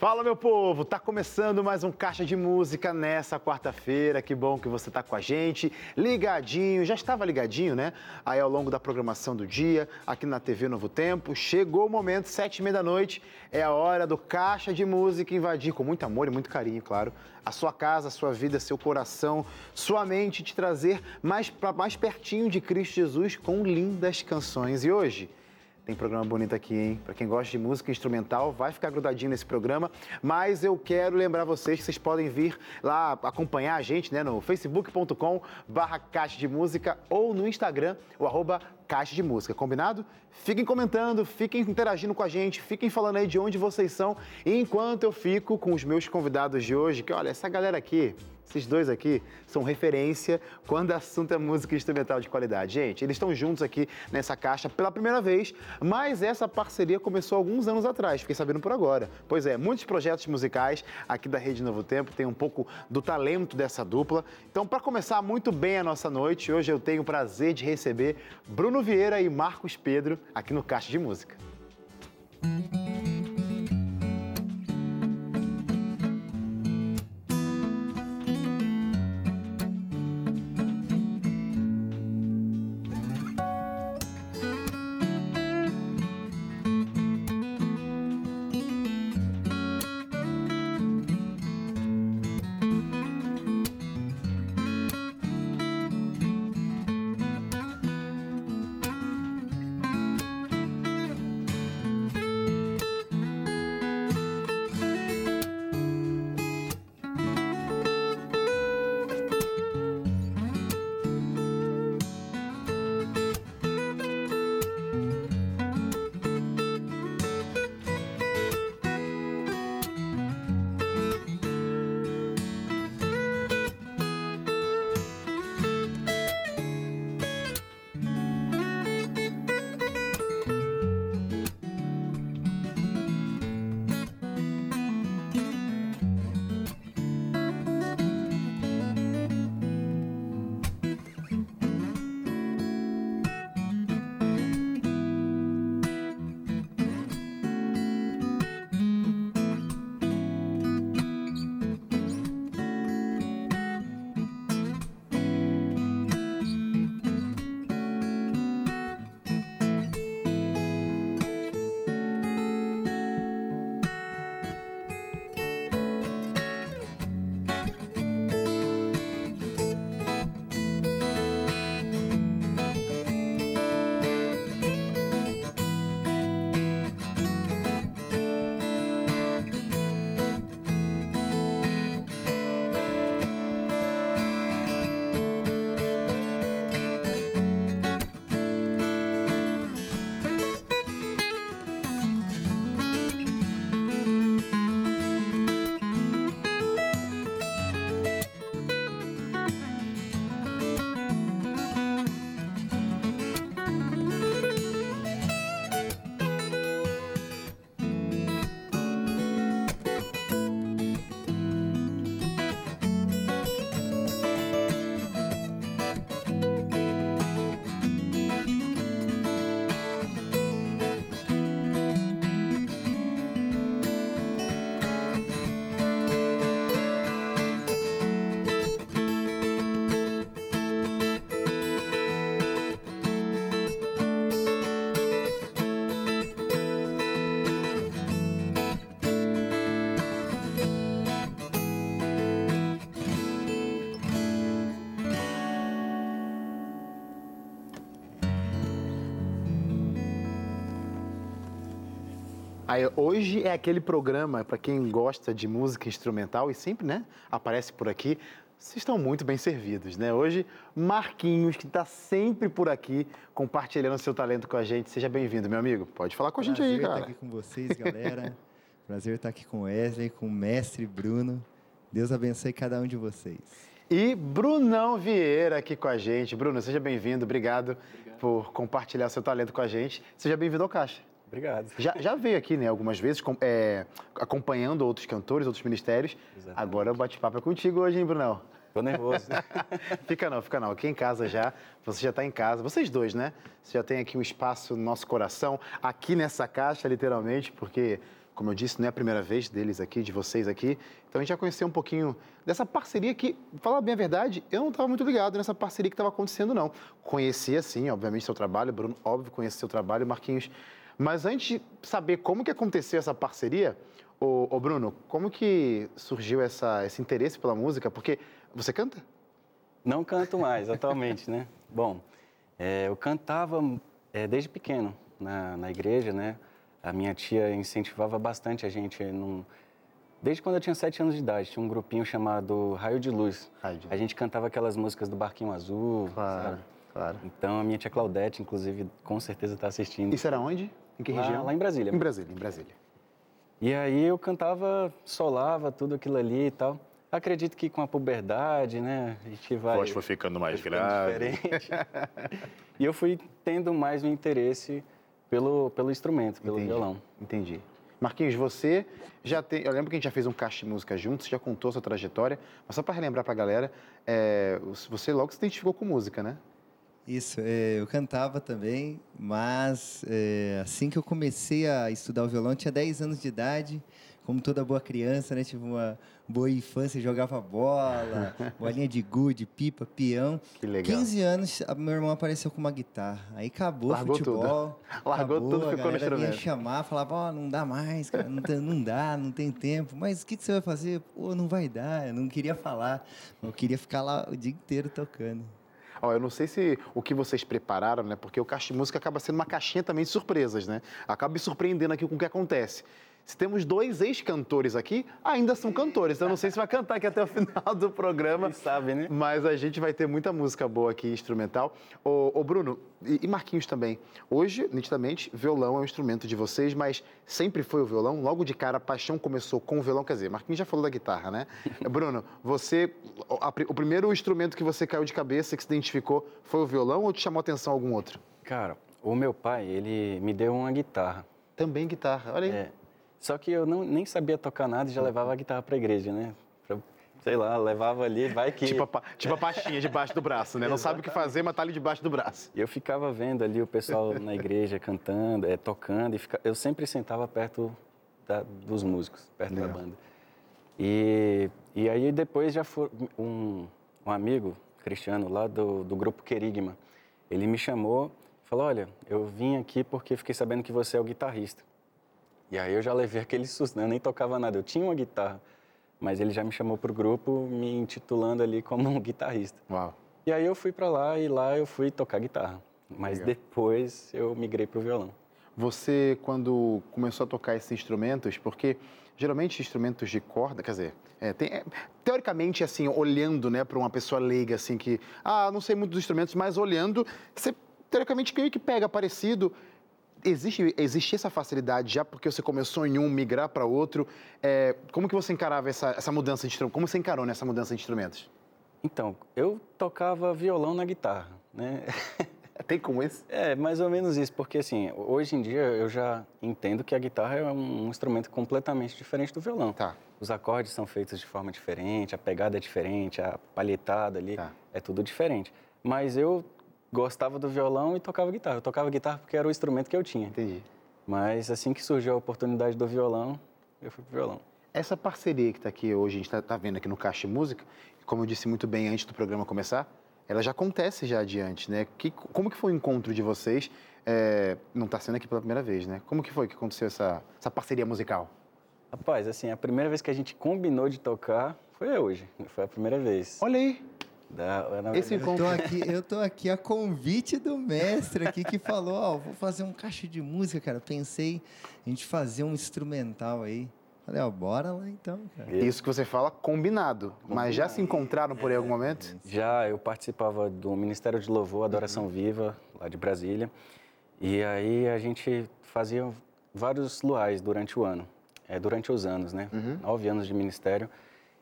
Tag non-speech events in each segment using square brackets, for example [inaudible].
Fala, meu povo! Tá começando mais um Caixa de Música nessa quarta-feira. Que bom que você tá com a gente, ligadinho. Já estava ligadinho, né? Aí ao longo da programação do dia, aqui na TV Novo Tempo. Chegou o momento, sete e meia da noite. É a hora do Caixa de Música invadir, com muito amor e muito carinho, claro, a sua casa, a sua vida, seu coração, sua mente, te trazer mais, pra, mais pertinho de Cristo Jesus com lindas canções. E hoje tem programa bonito aqui, hein? Para quem gosta de música instrumental, vai ficar grudadinho nesse programa. Mas eu quero lembrar vocês que vocês podem vir lá acompanhar a gente, né? No facebook.com barra caixa de música ou no Instagram, o arroba caixa de música, combinado? Fiquem comentando, fiquem interagindo com a gente, fiquem falando aí de onde vocês são. Enquanto eu fico com os meus convidados de hoje, que olha, essa galera aqui, esses dois aqui são referência quando o assunto é música instrumental de qualidade. Gente, eles estão juntos aqui nessa caixa pela primeira vez, mas essa parceria começou alguns anos atrás, fiquei sabendo por agora. Pois é, muitos projetos musicais aqui da Rede Novo Tempo tem um pouco do talento dessa dupla. Então, para começar muito bem a nossa noite, hoje eu tenho o prazer de receber Bruno Vieira e Marcos Pedro aqui no Caixa de Música. Aí, hoje é aquele programa para quem gosta de música instrumental e sempre, né, aparece por aqui. Vocês estão muito bem servidos, né? Hoje, Marquinhos, que está sempre por aqui compartilhando seu talento com a gente. Seja bem-vindo, meu amigo. Pode falar com a gente aí, cara. Prazer estar aqui com vocês, galera. [laughs] Prazer estar aqui com o Wesley, com o mestre Bruno. Deus abençoe cada um de vocês. E Brunão Vieira aqui com a gente. Bruno, seja bem-vindo. Obrigado, Obrigado, por compartilhar seu talento com a gente. Seja bem-vindo ao Caixa. Obrigado. Já, já veio aqui, né, algumas vezes, com, é, acompanhando outros cantores, outros ministérios. Exatamente. Agora o bate-papo é contigo hoje, hein, Brunão? Tô nervoso. [laughs] fica não, fica não. Aqui em casa já, você já está em casa. Vocês dois, né? Você já tem aqui um espaço no nosso coração, aqui nessa caixa, literalmente, porque como eu disse, não é a primeira vez deles aqui, de vocês aqui. Então a gente já conheceu um pouquinho dessa parceria que, falar bem a verdade, eu não estava muito ligado nessa parceria que estava acontecendo, não. Conhecia, sim, obviamente, seu trabalho, Bruno, óbvio, conhecia seu trabalho, Marquinhos. Mas antes de saber como que aconteceu essa parceria, ô, ô Bruno, como que surgiu essa, esse interesse pela música? Porque você canta? Não canto mais atualmente, né? [laughs] Bom, é, eu cantava é, desde pequeno na, na igreja, né? A minha tia incentivava bastante a gente num... Desde quando eu tinha sete anos de idade, tinha um grupinho chamado Raio de Luz. Raio de A gente cantava aquelas músicas do Barquinho Azul, Claro, sabe? claro. Então a minha tia Claudete, inclusive, com certeza está assistindo. Isso era onde? Em que Lá- região? lá em Brasília. Em Brasília, em Brasília. E aí eu cantava, solava tudo aquilo ali e tal. Acredito que com a puberdade, né, a gente vai... Voz foi ficando mais ficando grave. diferente. [laughs] e eu fui tendo mais um interesse pelo, pelo instrumento, pelo Entendi, violão. Entendi. Marquinhos, você já tem. Eu lembro que a gente já fez um caixa de música juntos, já contou sua trajetória, mas só para relembrar para a galera, é, você logo se identificou com música, né? Isso, é, eu cantava também, mas é, assim que eu comecei a estudar o violão, eu tinha 10 anos de idade, como toda boa criança, né? Tive uma boa infância, jogava bola, [laughs] bolinha de gude, pipa, peão. Que legal. 15 anos, meu irmão apareceu com uma guitarra. Aí acabou Largou futebol. [laughs] Largou acabou, tudo, a ficou no vinha chamar, falava, ó, não dá mais, cara, não, tem- não dá, não tem tempo. Mas o que, que você vai fazer? Pô, não vai dar, eu não queria falar. Eu queria ficar lá o dia inteiro tocando. Ó, eu não sei se o que vocês prepararam, né? Porque o caixa de música acaba sendo uma caixinha também de surpresas, né? Acaba me surpreendendo aqui com o que acontece. Se temos dois ex-cantores aqui, ainda são cantores. Então eu não sei se vai cantar aqui até o final do programa. Quem sabe, né? Mas a gente vai ter muita música boa aqui, instrumental. Ô, ô, Bruno, e, Marquinhos também. Hoje, nitidamente, violão é um instrumento de vocês, mas sempre foi o violão? Logo de cara, a paixão começou com o violão? Quer dizer, Marquinhos já falou da guitarra, né? [laughs] Bruno, você, o primeiro instrumento que você caiu de cabeça, que se identificou, foi o violão ou te chamou a atenção algum outro? Cara, o meu pai, ele me deu uma guitarra. Também guitarra, olha aí. É, só que eu não, nem sabia tocar nada e já levava a guitarra pra igreja, né? Pra- sei lá, levava ali, vai que... Tipo, a, tipo a pastinha debaixo do braço, né? Não sabe o que fazer, mas tá ali debaixo do braço. E eu ficava vendo ali o pessoal na igreja cantando, é, tocando, e fica... eu sempre sentava perto da- dos músicos, perto Legal. da banda. E, e aí depois já foi um, um amigo, Cristiano, lá do, do grupo Querigma, ele me chamou e falou, olha, eu vim aqui porque fiquei sabendo que você é o guitarrista. E aí eu já levei aquele susto, né? eu nem tocava nada, eu tinha uma guitarra, mas ele já me chamou para o grupo me intitulando ali como um guitarrista. Uau. E aí eu fui para lá e lá eu fui tocar guitarra. Mas Legal. depois eu migrei pro violão. Você, quando começou a tocar esses instrumentos, porque geralmente instrumentos de corda, quer dizer, é, tem- é, teoricamente, assim, olhando né, para uma pessoa leiga, assim, que, ah, não sei muito dos instrumentos, mas olhando, você teoricamente meio que pega parecido. Existe, existe essa facilidade já porque você começou em um, migrar para outro? É, como que você encarava essa, essa mudança de? Como você encarou nessa mudança de instrumentos? Então, eu tocava violão na guitarra, né? [laughs] Tem como esse? É, mais ou menos isso, porque assim, hoje em dia eu já entendo que a guitarra é um instrumento completamente diferente do violão. Tá. Os acordes são feitos de forma diferente, a pegada é diferente, a palhetada ali Tá. é tudo diferente. Mas eu gostava do violão e tocava guitarra. Eu tocava guitarra porque era o instrumento que eu tinha. Entendi. Mas assim que surgiu a oportunidade do violão, eu fui pro violão. Essa parceria que está aqui hoje, a gente está vendo aqui no Caixa Música, como eu disse muito bem antes do programa começar, ela já acontece já adiante, né? Que, como que foi o encontro de vocês? É, não está sendo aqui pela primeira vez, né? Como que foi que aconteceu essa, essa parceria musical? Rapaz, assim, a primeira vez que a gente combinou de tocar foi hoje. Foi a primeira vez. Olha aí, Da, na Esse Eu tô aqui, eu tô aqui a convite do mestre aqui que falou, ó, vou fazer um caixa de música, cara. Pensei em gente fazer um instrumental aí. Falei, ó, bora lá então, cara. isso que você fala combinado, mas já se encontraram por aí algum momento? Já eu participava do Ministério de Louvor, Adoração Uhum. Viva, lá de Brasília. E aí a gente fazia vários luais durante o ano, é, durante os anos, né? Uhum. Nove anos de ministério.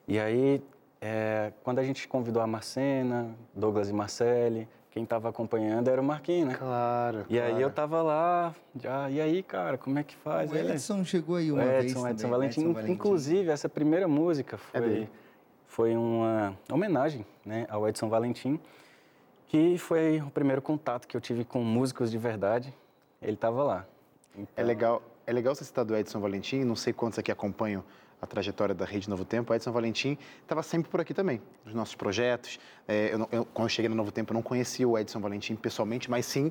E aí, é, quando a gente convidou a Marcena, Douglas e Marcele, quem estava acompanhando era o Marquinhos, né? Claro. E aí claro. eu tava lá, já, e aí, cara, como é que faz? O Ele- Edson chegou aí uma o vez Edson, também, Edson né? Valentim. Edson Valentim. Inclusive, essa primeira música É foi, foi uma homenagem né, ao Edson Valentim, que foi o primeiro contato que eu tive com músicos de verdade. Ele estava lá. É Então, legal, é legal você citar do Edson Valentim, não sei quantos aqui acompanham a trajetória da Rede Novo Tempo, Edson Valentim estava sempre por aqui também, nos nossos projetos. É, eu, eu, quando eu cheguei no Novo Tempo, eu não conhecia o Edson Valentim pessoalmente, mas sim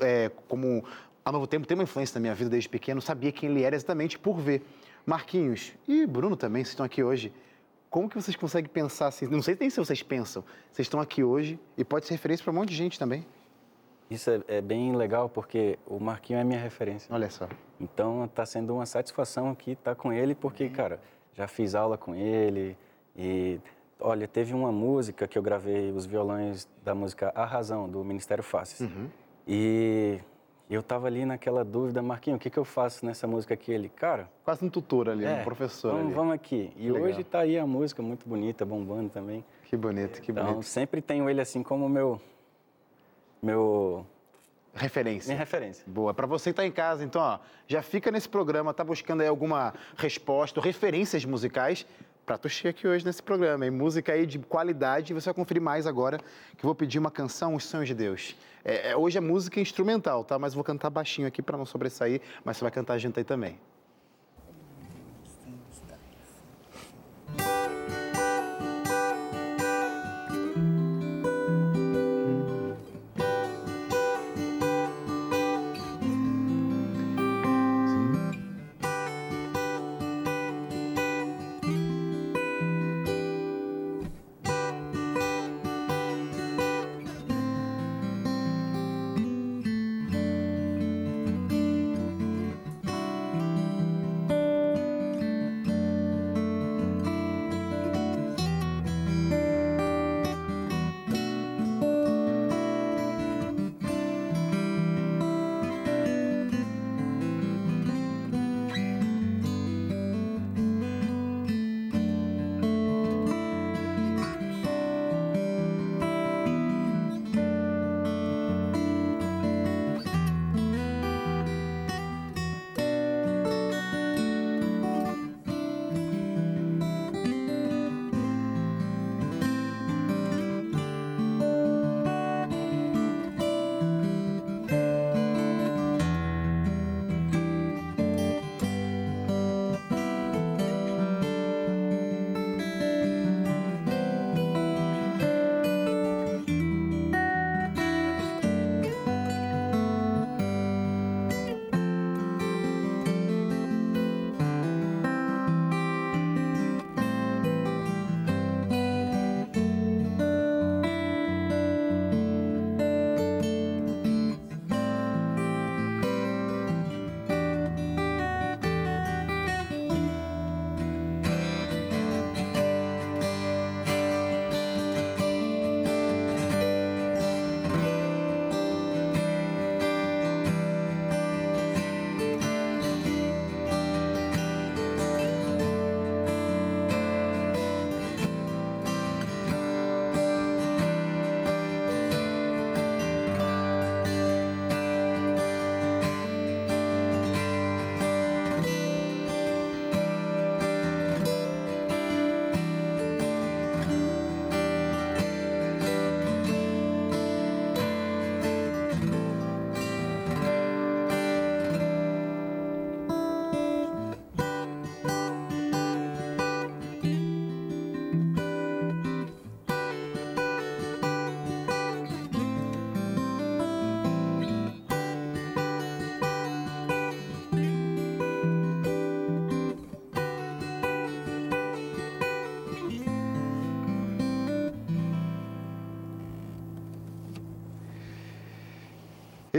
é, como a Novo Tempo tem uma influência na minha vida desde pequeno, sabia quem ele era exatamente por ver. Marquinhos e Bruno também, vocês estão aqui hoje. Como que vocês conseguem pensar assim? Não sei nem se vocês pensam. Vocês estão aqui hoje e pode ser referência para um monte de gente também. Isso é, é, bem legal porque o Marquinho é minha referência. Olha só. Então está sendo uma satisfação aqui estar tá com ele porque, cara, já fiz aula com ele e olha, teve uma música que eu gravei os violões da música A Razão do Ministério Faces. Uhum. E eu estava ali naquela dúvida, Marquinho, o que, que eu faço nessa música aqui? Ele, cara... Quase um tutor ali, é, um professor vamos, ali. Vamos aqui. E que hoje está aí a música muito bonita, bombando também. Que bonito, que então, bonito. Então, sempre tenho ele assim como meu meu referência. Minha referência. Boa. Para você que está em casa, então, ó, já fica nesse programa, tá buscando aí alguma resposta, referências musicais, para tu aqui hoje nesse programa, hein? Música aí de qualidade, você vai conferir mais agora, que eu vou pedir uma canção, Os Sonhos de Deus. É, é hoje é música instrumental, tá? Mas vou cantar baixinho aqui para não sobressair, mas você vai cantar junto aí também.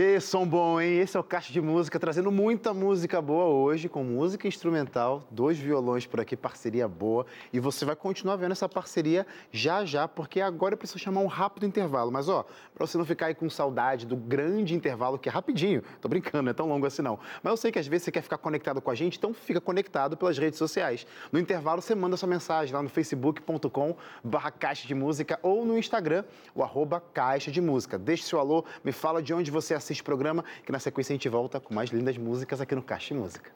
Sí, Som bom, hein? Esse é o Caixa de Música, trazendo muita música boa hoje, com música instrumental, dois violões por aqui, parceria boa. E você vai continuar vendo essa parceria já já, porque agora eu preciso chamar um rápido intervalo. Mas, ó, para você não ficar aí com saudade do grande intervalo, que é rapidinho, tô brincando, não é tão longo assim não. Mas eu sei que às vezes você quer ficar conectado com a gente, então fica conectado pelas redes sociais. No intervalo, você manda sua mensagem lá no facebook.com barra Caixa de Música ou no Instagram, o arroba Caixa de Música. Deixe seu alô, me fala de onde você assiste o programa, que na sequência a gente volta com mais lindas músicas aqui no Caixa Música.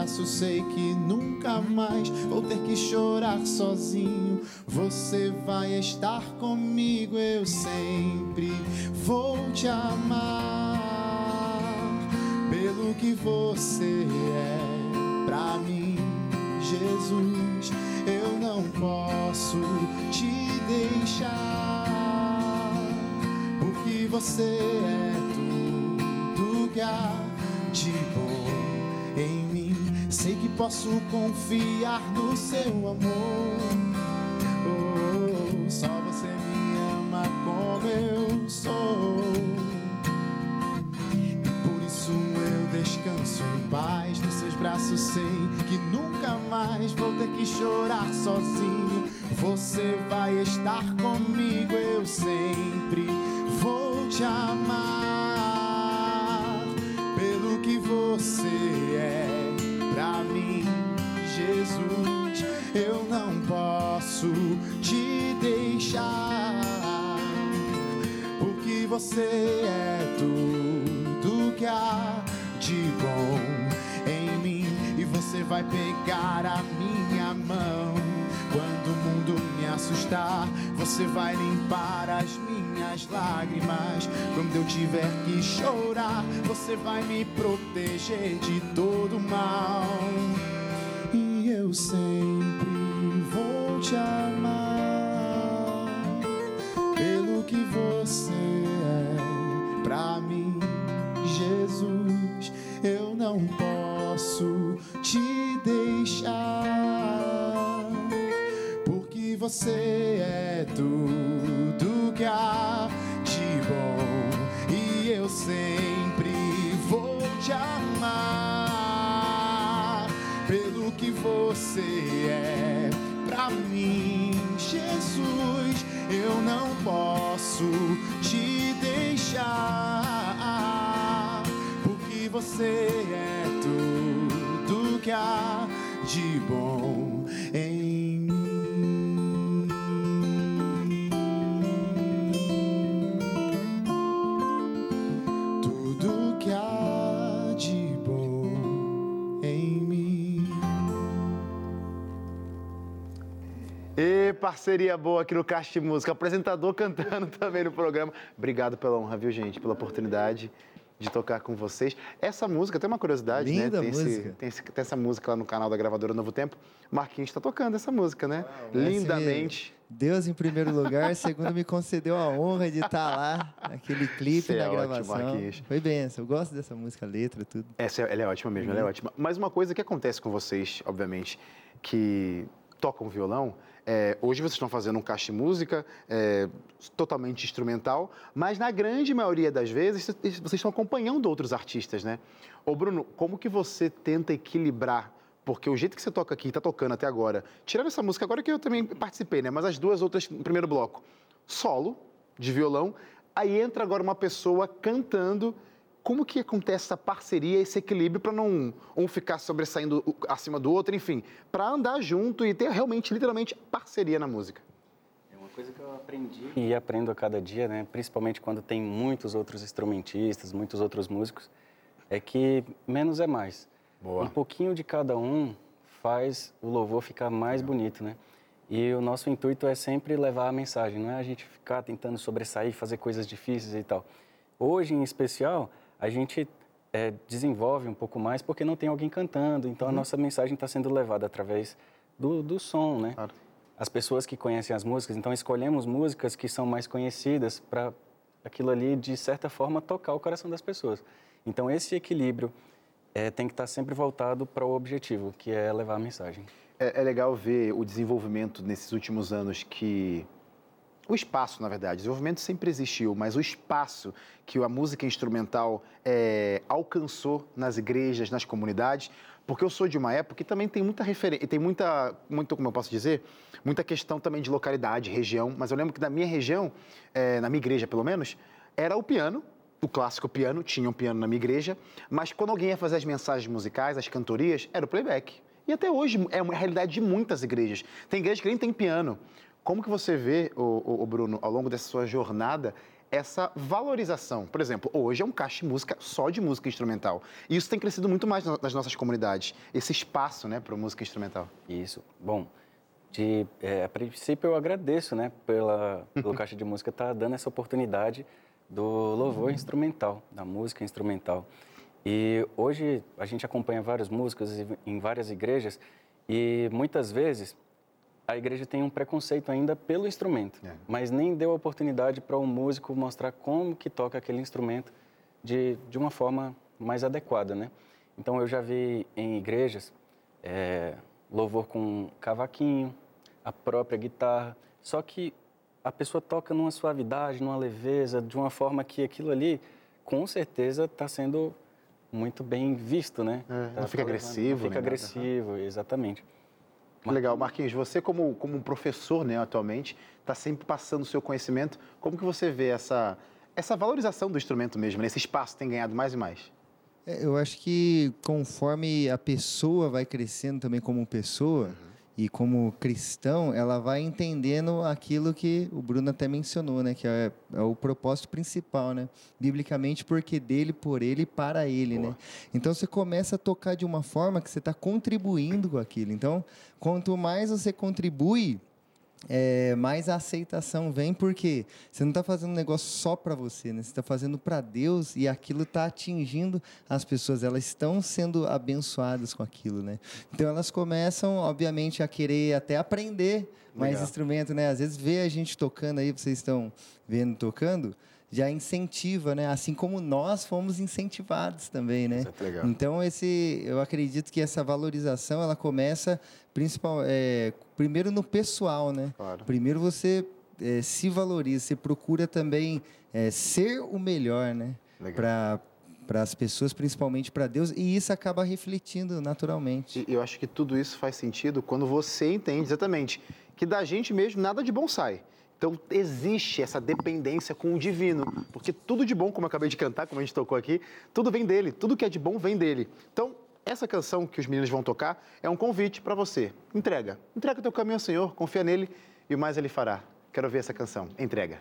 Braços sei que nunca mais vou ter que chorar sozinho. Você vai estar comigo, eu sempre vou te amar. Pelo que você é pra mim, Jesus, eu não posso te deixar. Porque você é tudo que há de bom. Sei que posso confiar no seu amor. Oh, só você me ama como eu sou. E por isso eu descanso em paz. Nos seus braços sei que nunca mais vou ter que chorar sozinho. Você vai estar comigo, você vai limpar as minhas lágrimas. Quando eu tiver que chorar, você vai me proteger de todo mal. E eu sempre vou te amar pelo que você é pra mim, Jesus. Eu não posso te deixar, porque você é tudo que há de bom e eu sempre vou te amar pelo que você é pra mim, Jesus. Eu não posso te deixar, porque você é tudo que há de bom parceria boa aqui no Caixa de Música. Apresentador cantando [laughs] também no programa. Obrigado pela honra, viu, gente? Pela oportunidade de tocar com vocês. Essa música, tem uma curiosidade, Linda né? Tem, música. Esse, tem, esse- tem essa música lá no canal da gravadora Novo Tempo. Marquinhos está tocando essa música, né? Esse Lindamente. Deus em primeiro lugar, [laughs] segundo me concedeu a honra de estar lá naquele clipe, Você é na ótimo, gravação. Marquinhos. Foi benção. Eu gosto dessa música, letra, tudo. Essa, ela é ótima mesmo, ela é ótima. Mas uma coisa que acontece com vocês, obviamente, que tocam violão, é, hoje vocês estão fazendo um caixa de música é, totalmente instrumental, mas na grande maioria das vezes vocês estão acompanhando outros artistas, né? Ô Bruno, como que você tenta equilibrar? Porque o jeito que você toca aqui, está tocando até agora, tirando essa música agora que eu também participei, né? Mas as duas outras no primeiro bloco, solo de violão, aí entra agora uma pessoa cantando como que acontece essa parceria, esse equilíbrio para não um ficar sobressaindo acima do outro, enfim, para andar junto e ter realmente, literalmente, parceria na música? É uma coisa que eu aprendi e aprendo a cada dia, né? Principalmente quando tem muitos outros instrumentistas, muitos outros músicos, é que menos é mais. Boa. Um pouquinho de cada um faz o louvor ficar mais bonito, né? E o nosso intuito é sempre levar a mensagem, não é a gente ficar tentando sobressair, fazer coisas difíceis e tal. Hoje, em especial, a gente eh, desenvolve um pouco mais porque não tem alguém cantando, então a nossa mensagem está sendo levada através do, do som, né? Claro. As pessoas que conhecem as músicas, então escolhemos músicas que são mais conhecidas para aquilo ali, de certa forma, tocar o coração das pessoas. Então, esse equilíbrio eh, tem que estar sempre voltado para o objetivo, que é levar a mensagem. É, é legal ver o desenvolvimento nesses últimos anos que. O espaço, na verdade, o desenvolvimento sempre existiu, mas o espaço que a música instrumental é, alcançou nas igrejas, nas comunidades, Porque eu sou de uma época que também tem muita referência, tem muita, muito, como eu posso dizer, muita questão também de localidade, região. Mas eu lembro que da minha região, é, na minha igreja pelo menos, era o piano, o clássico piano, tinha um piano na minha igreja, mas quando alguém ia fazer as mensagens musicais, as cantorias, era o playback. E até hoje é uma realidade de muitas igrejas. Tem igrejas que nem tem piano. Como que você vê, o, Bruno, ao longo dessa sua jornada, essa valorização. Por exemplo, hoje é um caixa de música só de música instrumental. E isso tem crescido muito mais nas nossas comunidades, esse espaço né, para música instrumental. Isso. Bom, de, é, a princípio eu agradeço né, pela, pelo [laughs] caixa de música estar tá dando essa oportunidade do louvor instrumental, da música instrumental. E hoje a gente acompanha várias músicas em várias igrejas e muitas vezes a igreja tem um preconceito ainda pelo instrumento, é. mas nem deu oportunidade para o um músico mostrar como que toca aquele instrumento de, de uma forma mais adequada, né? Então eu já vi em igrejas é, louvor com cavaquinho, a própria guitarra, só que a pessoa toca numa suavidade, numa leveza, de uma forma que aquilo ali, com certeza, está sendo muito bem visto, né? É, tá não fica agressivo, Não fica agressivo, exatamente. Legal. Marquinhos, você como, como um professor né, atualmente, está sempre passando o seu conhecimento. Como que você vê essa, essa valorização do instrumento mesmo? Né? Esse espaço tem ganhado mais e mais? É, eu acho que conforme a pessoa vai crescendo também como pessoa, uhum e como cristão, ela vai entendendo aquilo que o Bruno até mencionou, né? Que é, é o propósito principal, né? Biblicamente, porque dele, por ele e para ele, né? Boa. né? Então você começa a tocar de uma forma que você está contribuindo com aquilo. Então, quanto mais você contribui, é, mais a aceitação vem porque você não está fazendo um negócio só para você, né? Você está fazendo para Deus e aquilo está atingindo as pessoas. Elas estão sendo abençoadas com aquilo, né? Então elas começam, obviamente, a querer até aprender mais Legal. instrumento, né? Às vezes vê a gente tocando aí, vocês estão vendo tocando, já incentiva, né? Assim como nós fomos incentivados também, né? É legal. Então esse, eu acredito que essa valorização ela começa principal, é, primeiro no pessoal, né? Claro. Primeiro você é, se valoriza, você procura também é, ser o melhor, né? Para para as pessoas, principalmente para Deus, e isso acaba refletindo naturalmente. E eu acho que tudo isso faz sentido quando você entende exatamente que da gente mesmo nada de bom sai. Então, existe essa dependência com o divino, porque tudo de bom, como eu acabei de cantar, como a gente tocou aqui, tudo vem dele, tudo que é de bom vem dele. Então, essa canção que os meninos vão tocar é um convite para você. Entrega. Entrega teu caminho ao Senhor, confia nele e o mais ele fará. Quero ver essa canção. Entrega.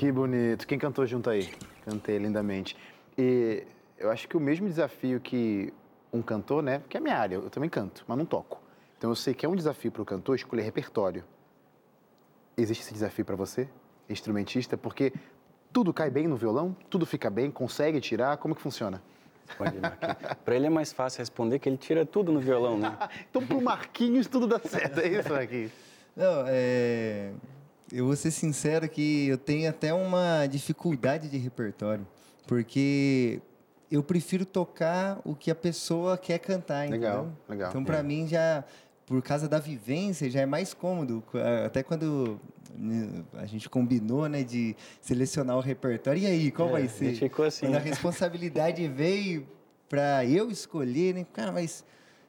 Que bonito. Quem cantou junto aí? Cantei lindamente. E eu acho que o mesmo desafio que um cantor, né? Que é a minha área, eu também canto, mas não toco. Então eu sei que é um desafio para o cantor escolher repertório. Existe esse desafio para você, instrumentista? Porque tudo cai bem no violão, tudo fica bem, consegue tirar, como que funciona? Para ele é mais fácil responder que ele tira tudo no violão, né? [laughs] então pro Marquinhos tudo dá certo, é isso, Marquinhos? Não, é... Eu vou ser sincero que eu tenho até uma dificuldade de repertório, porque eu prefiro tocar o que a pessoa quer cantar, entendeu? Legal, legal. Então, para é. mim, já, por causa da vivência, já é mais cômodo. Até quando a gente combinou, né, de selecionar o repertório. E aí, qual é, vai ser? Ficou assim. Quando a responsabilidade veio para eu escolher, né? Cara, mas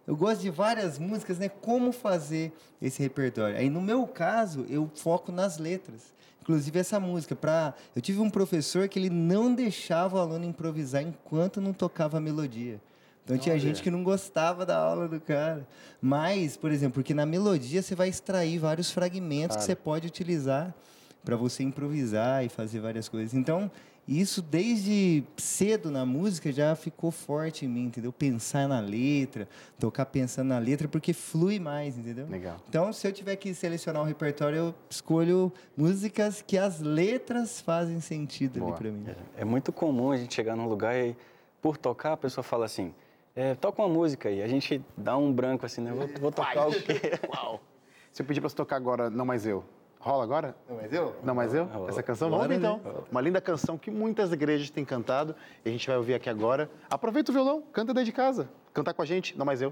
eu gosto de várias músicas, né? Como fazer esse repertório? Aí, no meu caso, eu foco nas letras. Inclusive essa música, para eu tive um professor que ele não deixava o aluno improvisar enquanto não tocava a melodia. Então tinha gente que não gostava da aula do cara. Mas, por exemplo, porque na melodia você vai extrair vários fragmentos claro. que você pode utilizar para você improvisar e fazer várias coisas. Então, isso desde cedo na música já ficou forte em mim, entendeu? Pensar na letra, tocar pensando na letra, porque flui mais, entendeu? Legal. Então, se eu tiver que selecionar um repertório, eu escolho músicas que as letras fazem sentido Boa. ali para mim. É, é, muito comum a gente chegar num lugar e, por tocar, a pessoa fala assim: é, toca uma música aí. A gente dá um branco assim, né? Vou, vou tocar o quê? [laughs] Uau! Se eu pedir para você tocar agora, Não Mais Eu, Rola agora? Não, mas eu? Não, mas eu? Rola. Essa canção? Vamos então. Uma linda canção que muitas igrejas têm cantado e a gente vai ouvir aqui agora. Aproveita o violão, canta daí de casa. Cantar com a gente, não mais eu.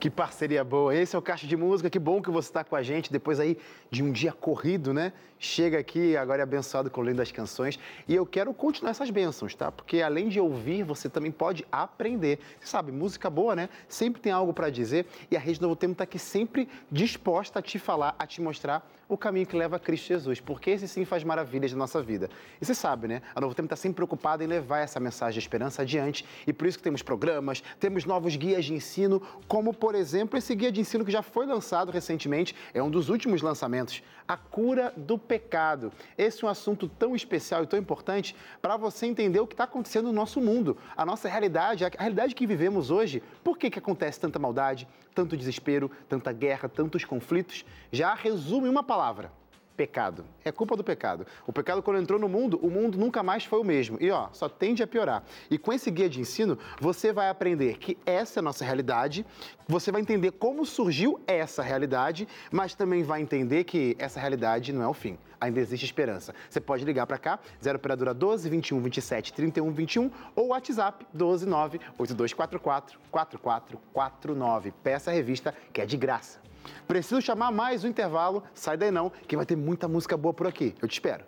Que parceria boa. Esse é o Caixa de Música. Que bom que você está com a gente depois aí de um dia corrido, né? Chega aqui, agora é abençoado com o das canções. E eu quero continuar essas bênçãos, tá? Porque além de ouvir, você também pode aprender. Você sabe, música boa, né? Sempre tem algo para dizer. E a Rede Novo Tempo está aqui sempre disposta a te falar, a te mostrar o caminho que leva a Cristo Jesus, porque esse sim faz maravilhas na nossa vida. E você sabe, né? A Novo Tempo está sempre preocupada em levar essa mensagem de esperança adiante e por isso que temos programas, temos novos guias de ensino, como por exemplo esse guia de ensino que já foi lançado recentemente, é um dos últimos lançamentos, a cura do pecado. Esse é um assunto tão especial e tão importante para você entender o que está acontecendo no nosso mundo, a nossa realidade, a realidade que vivemos hoje. Por que, que acontece tanta maldade, tanto desespero, tanta guerra, tantos conflitos? Já resume uma palavra, pecado. É culpa do pecado. O pecado, quando entrou no mundo, o mundo nunca mais foi o mesmo. E ó, só tende a piorar. E com esse guia de ensino, você vai aprender que essa é a nossa realidade, você vai entender como surgiu essa realidade, mas também vai entender que essa realidade não é o fim. Ainda existe esperança. Você pode ligar para cá, 0 operadora 12 21 27 31 21 ou WhatsApp 12 9 8244 4449. Peça a revista que é de graça. Preciso chamar mais o intervalo. Sai daí não, que vai ter muita música boa por aqui. Eu te espero.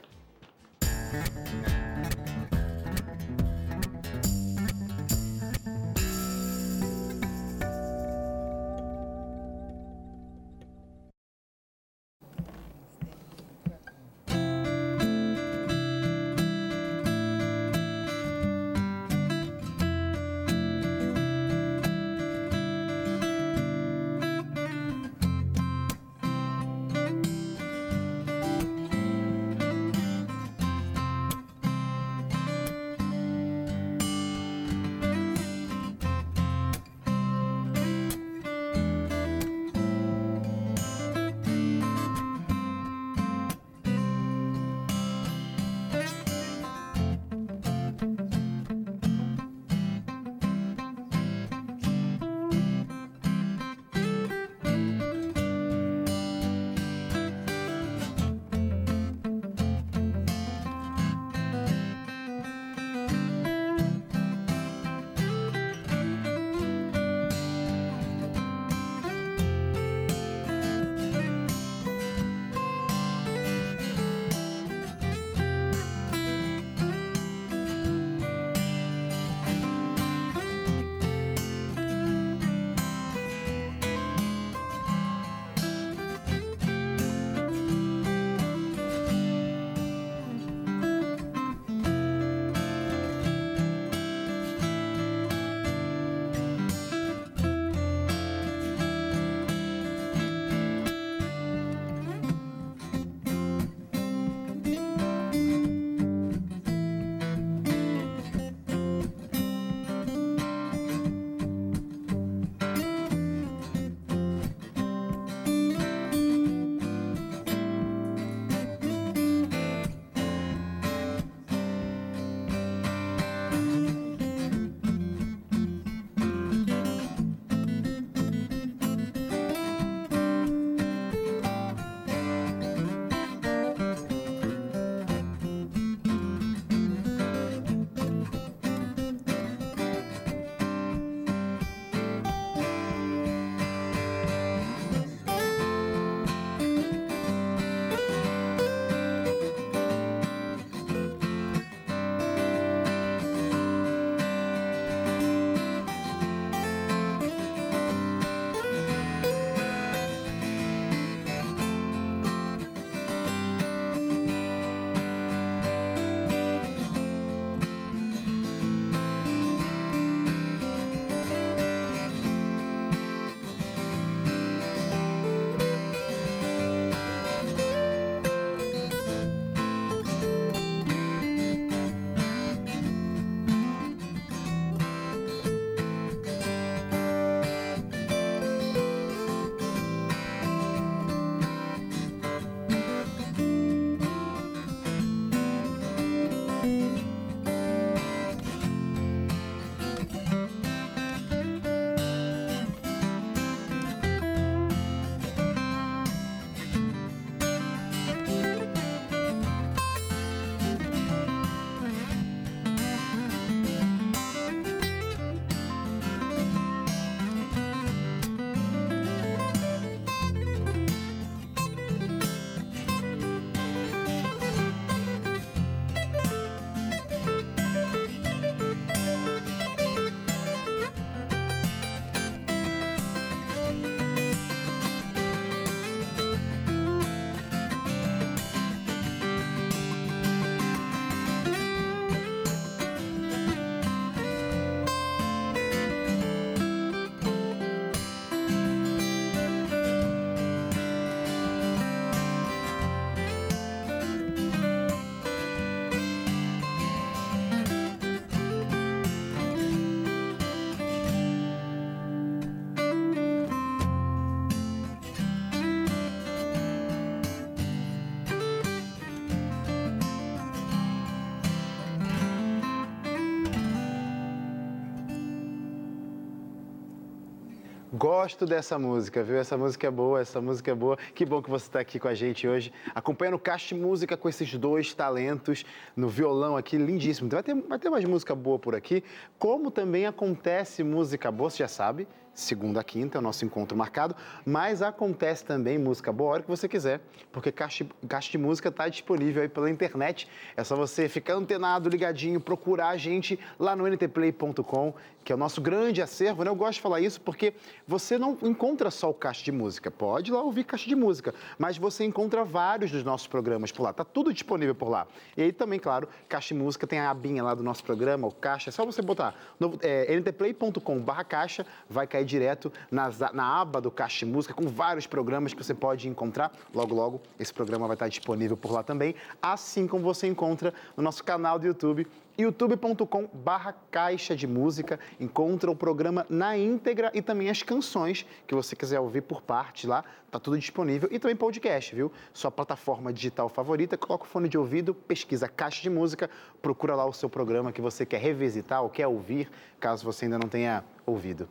Gosto dessa música, viu? Essa música é boa, essa música é boa. Que bom que você está aqui com a gente hoje, acompanhando o Caixa Música com esses dois talentos no violão aqui, lindíssimo. Vai ter, vai ter mais música boa por aqui, como também acontece música boa, você já sabe, segunda a quinta é o nosso encontro marcado, mas acontece também música boa hora que você quiser, porque Caixa, Caixa de Música está disponível aí pela internet. É só você ficar antenado, ligadinho, procurar a gente lá no ntplay.com, que é o nosso grande acervo, né? Eu gosto de falar isso porque você não encontra só o Caixa de Música, pode ir lá ouvir Caixa de Música, mas você encontra vários dos nossos programas por lá, tá tudo disponível por lá. E aí também, claro, Caixa de Música tem a abinha lá do nosso programa, o Caixa, é só você botar é, ntplay.com barra caixa, vai cair direto nas, na aba do Caixa de Música, com vários programas que você pode encontrar. Logo, logo, esse programa vai estar disponível por lá também, assim como você encontra no nosso canal do YouTube, youtube.com barra caixa de música, encontra o programa na íntegra e também as canções que você quiser ouvir por parte lá, tá tudo disponível e também podcast, viu? Sua plataforma digital favorita, coloca o fone de ouvido, pesquisa caixa de música, procura lá o seu programa que você quer revisitar ou quer ouvir, caso você ainda não tenha ouvido.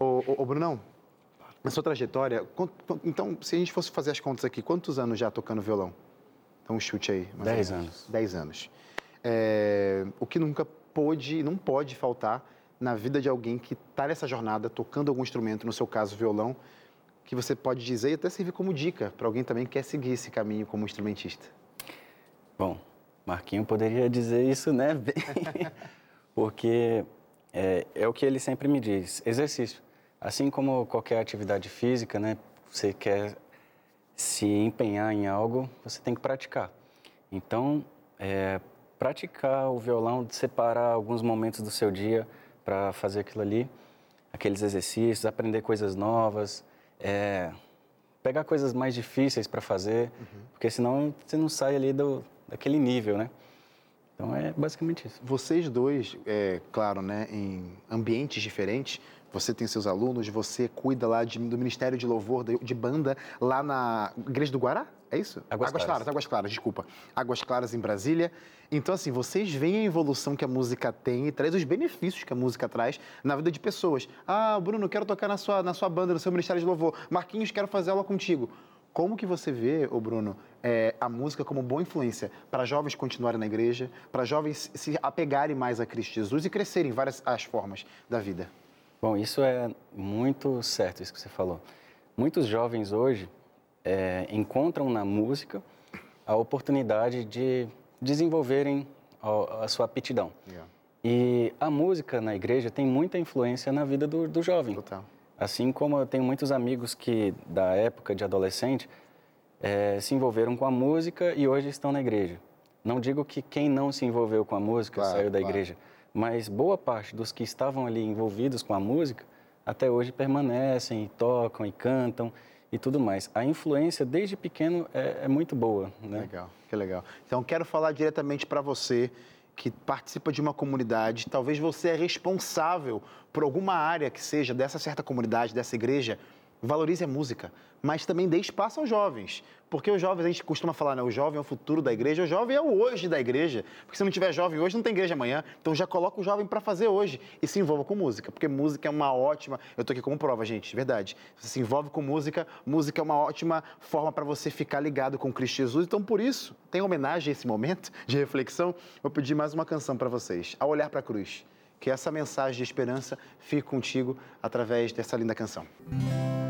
Ô, ô, ô Brunão, na sua trajetória, então, se a gente fosse fazer as contas aqui, quantos anos já tocando violão? Então, um chute aí. Dez anos. Dez anos é, o que nunca pôde, não pode faltar na vida de alguém que está nessa jornada, tocando algum instrumento, no seu caso, violão, que você pode dizer e até servir como dica para alguém também que quer seguir esse caminho como instrumentista? Bom, Marquinho poderia dizer isso, né? [laughs] Porque é, é, o que ele sempre me diz: exercício. Assim como qualquer atividade física, né? Você quer se empenhar em algo, você tem que praticar. Então, é, praticar o violão, separar alguns momentos do seu dia para fazer aquilo ali, aqueles exercícios, aprender coisas novas, é, pegar coisas mais difíceis para fazer, uhum. porque senão você não sai ali do, daquele nível, né? Então é basicamente isso. Vocês dois, é, claro, né, em ambientes diferentes, você tem seus alunos, você cuida lá de, do Ministério de Louvor, de, banda, lá na Igreja do Guará? É isso? Águas, Águas Claras. Claras, Águas Claras, desculpa. Águas Claras em Brasília. Então, assim, vocês veem a evolução que a música tem e traz os benefícios que a música traz na vida de pessoas. Ah, Bruno, quero tocar na sua, na sua banda, no seu Ministério de Louvor. Marquinhos, quero fazer aula contigo. Como que você vê, ô Bruno, é, a música como boa influência para jovens continuarem na igreja, para jovens se apegarem mais a Cristo Jesus e crescerem em várias as formas da vida? Bom, isso é muito certo, isso que você falou. Muitos jovens hoje é, encontram na música a oportunidade de desenvolverem a, a sua aptidão. Yeah. E a música na igreja tem muita influência na vida do, do jovem. Total. Assim como eu tenho muitos amigos que, da época de adolescente, é, se envolveram com a música e hoje estão na igreja. Não digo que quem não se envolveu com a música claro, saiu da claro. igreja, mas boa parte dos que estavam ali envolvidos com a música até hoje permanecem e tocam e cantam e tudo mais. A influência desde pequeno é, é muito boa. Né? Legal, que legal. Então quero falar diretamente para você que participa de uma comunidade, talvez você é responsável por alguma área que seja dessa certa comunidade, dessa igreja, valorize a música, mas também dê espaço aos jovens. Porque os jovens, a gente costuma falar, né? O jovem é o futuro da igreja, o jovem é o hoje da igreja. Porque se não tiver jovem hoje, não tem igreja amanhã. Então já coloca o jovem para fazer hoje e se envolva com música. Porque música é uma ótima. Eu tô aqui como prova, gente, verdade. Você se envolve com música, música é uma ótima forma para você ficar ligado com Cristo Jesus. Então, por isso, tem homenagem a esse momento de reflexão. Vou pedir mais uma canção para vocês. Ao olhar para a cruz. Que essa mensagem de esperança fique contigo através dessa linda canção. Música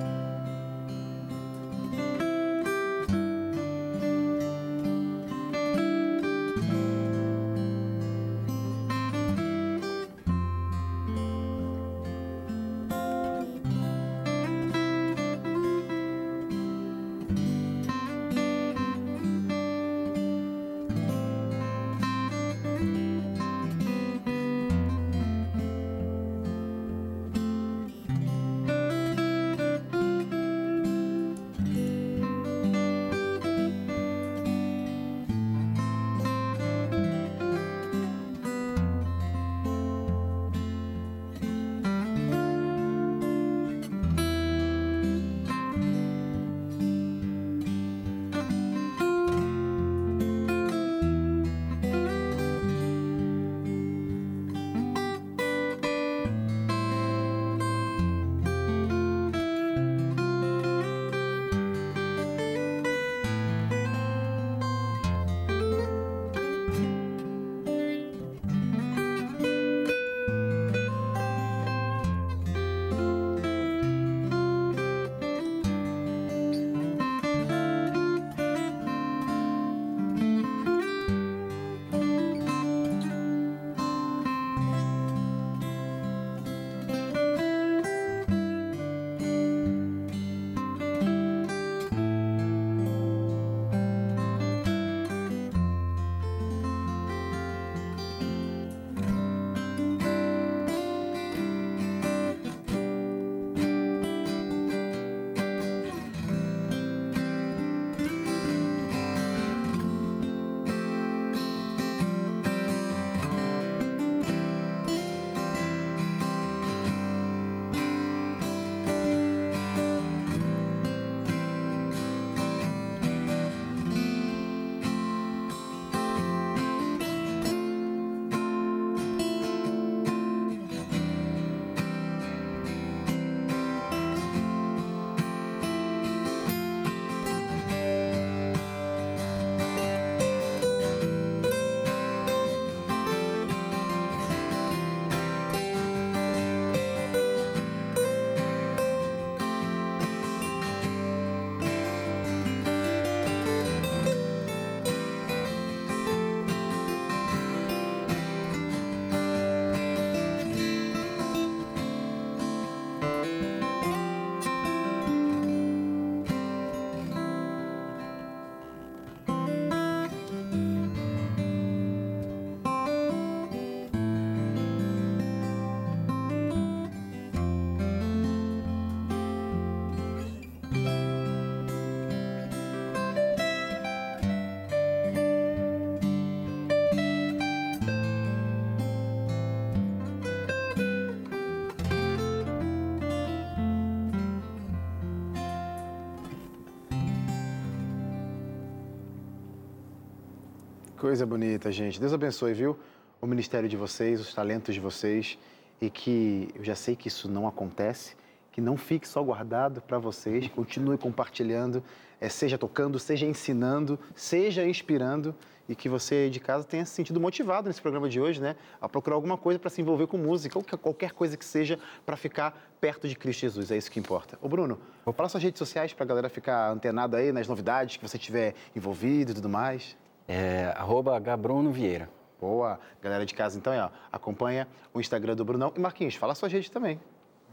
Coisa bonita, gente. Deus abençoe, viu? O ministério de vocês, os talentos de vocês. E que eu já sei que isso não acontece, que não fique só guardado para vocês, continue compartilhando, é, seja tocando, seja ensinando, seja inspirando e que você de casa tenha se sentido motivado nesse programa de hoje, né? A procurar alguma coisa para se envolver com música, ou qualquer coisa que seja para ficar perto de Cristo Jesus. É isso que importa. Ô Bruno, vou falar suas redes sociais para a galera ficar antenada aí nas novidades que você tiver envolvido e tudo mais. É arroba Gabruno Vieira. Boa. Galera de casa, então, ó, acompanha o Instagram do Brunão. E Marquinhos, fala suas redes também.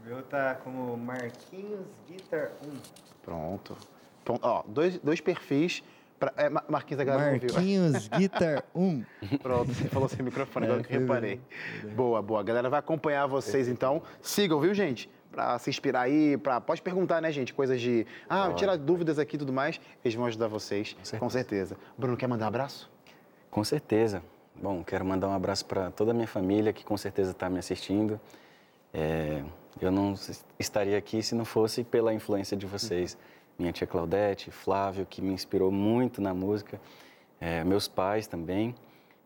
O meu tá como Marquinhos Guitar 1. Pronto. Pronto. Ó, dois, dois perfis Pra, é, Marquinhos da galera Marquinhos [laughs] Guitar 1. Pronto, você falou sem microfone, agora é, que reparei. Boa, boa. A galera vai acompanhar vocês, então. Sigam, viu, gente? Pra se inspirar aí, pra... pode perguntar, né, gente? Coisas de. Ah, tirar dúvidas aqui e tudo mais. Eles vão ajudar vocês, com certeza. com certeza. Bruno, quer mandar um abraço? Com certeza. Bom, quero mandar um abraço para toda a minha família que com certeza está me assistindo. É, eu não estaria aqui se não fosse pela influência de vocês. Minha tia Claudete, Flávio, que me inspirou muito na música, é, meus pais também.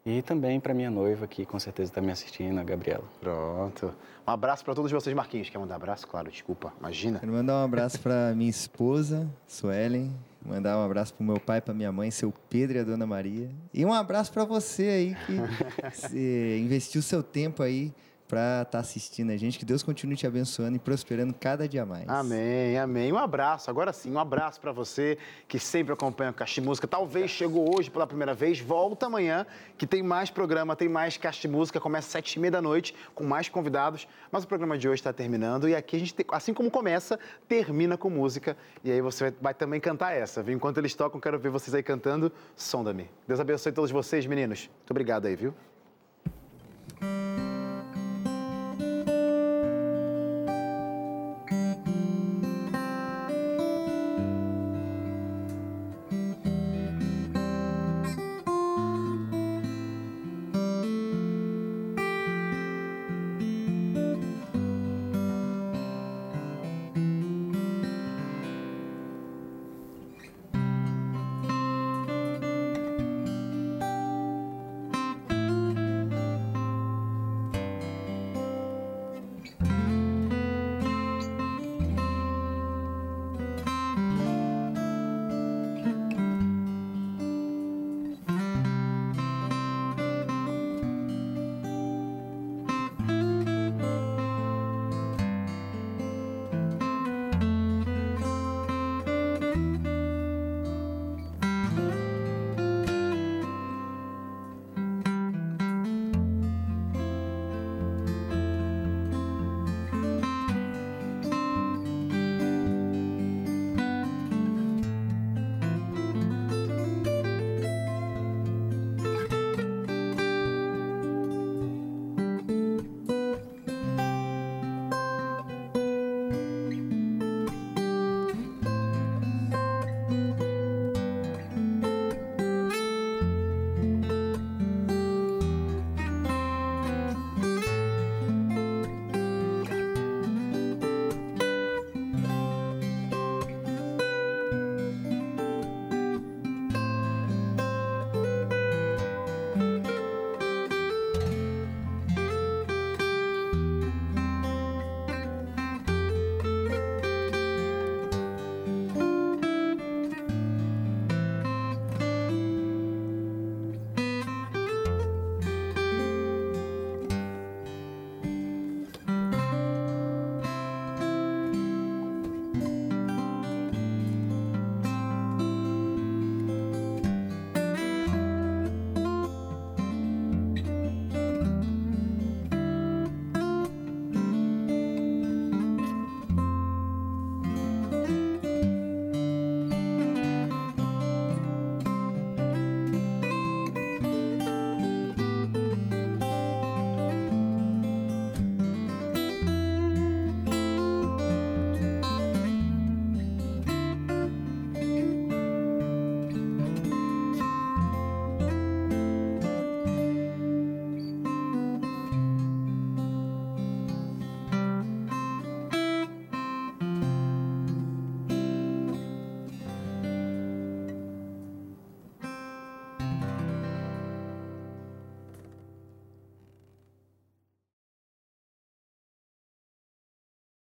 E também para minha noiva, que com certeza está me assistindo, a Gabriela. Pronto. Um abraço para todos vocês, Marquinhos. Quer mandar um abraço? Claro, desculpa, imagina. Quero mandar um abraço para [laughs] minha esposa, Suelen. Mandar um abraço para o meu pai, para minha mãe, seu Pedro e a dona Maria. E um abraço para você aí que [laughs] investiu seu tempo aí para estar tá assistindo a gente. Que Deus continue te abençoando e prosperando cada dia mais. Amém, amém. Um abraço, agora sim, um abraço para você que sempre acompanha o Caixa Música. Talvez chegou hoje pela primeira vez, volta amanhã, que tem mais programa, tem mais Caixa Música. Começa às sete e meia da noite, com mais convidados. Mas o programa de hoje está terminando e aqui a gente, assim como começa, termina com música. E aí você vai, vai também cantar essa, viu? Enquanto eles tocam, quero ver vocês aí cantando Sonda-me. Deus abençoe todos vocês, meninos. Muito obrigado aí, viu?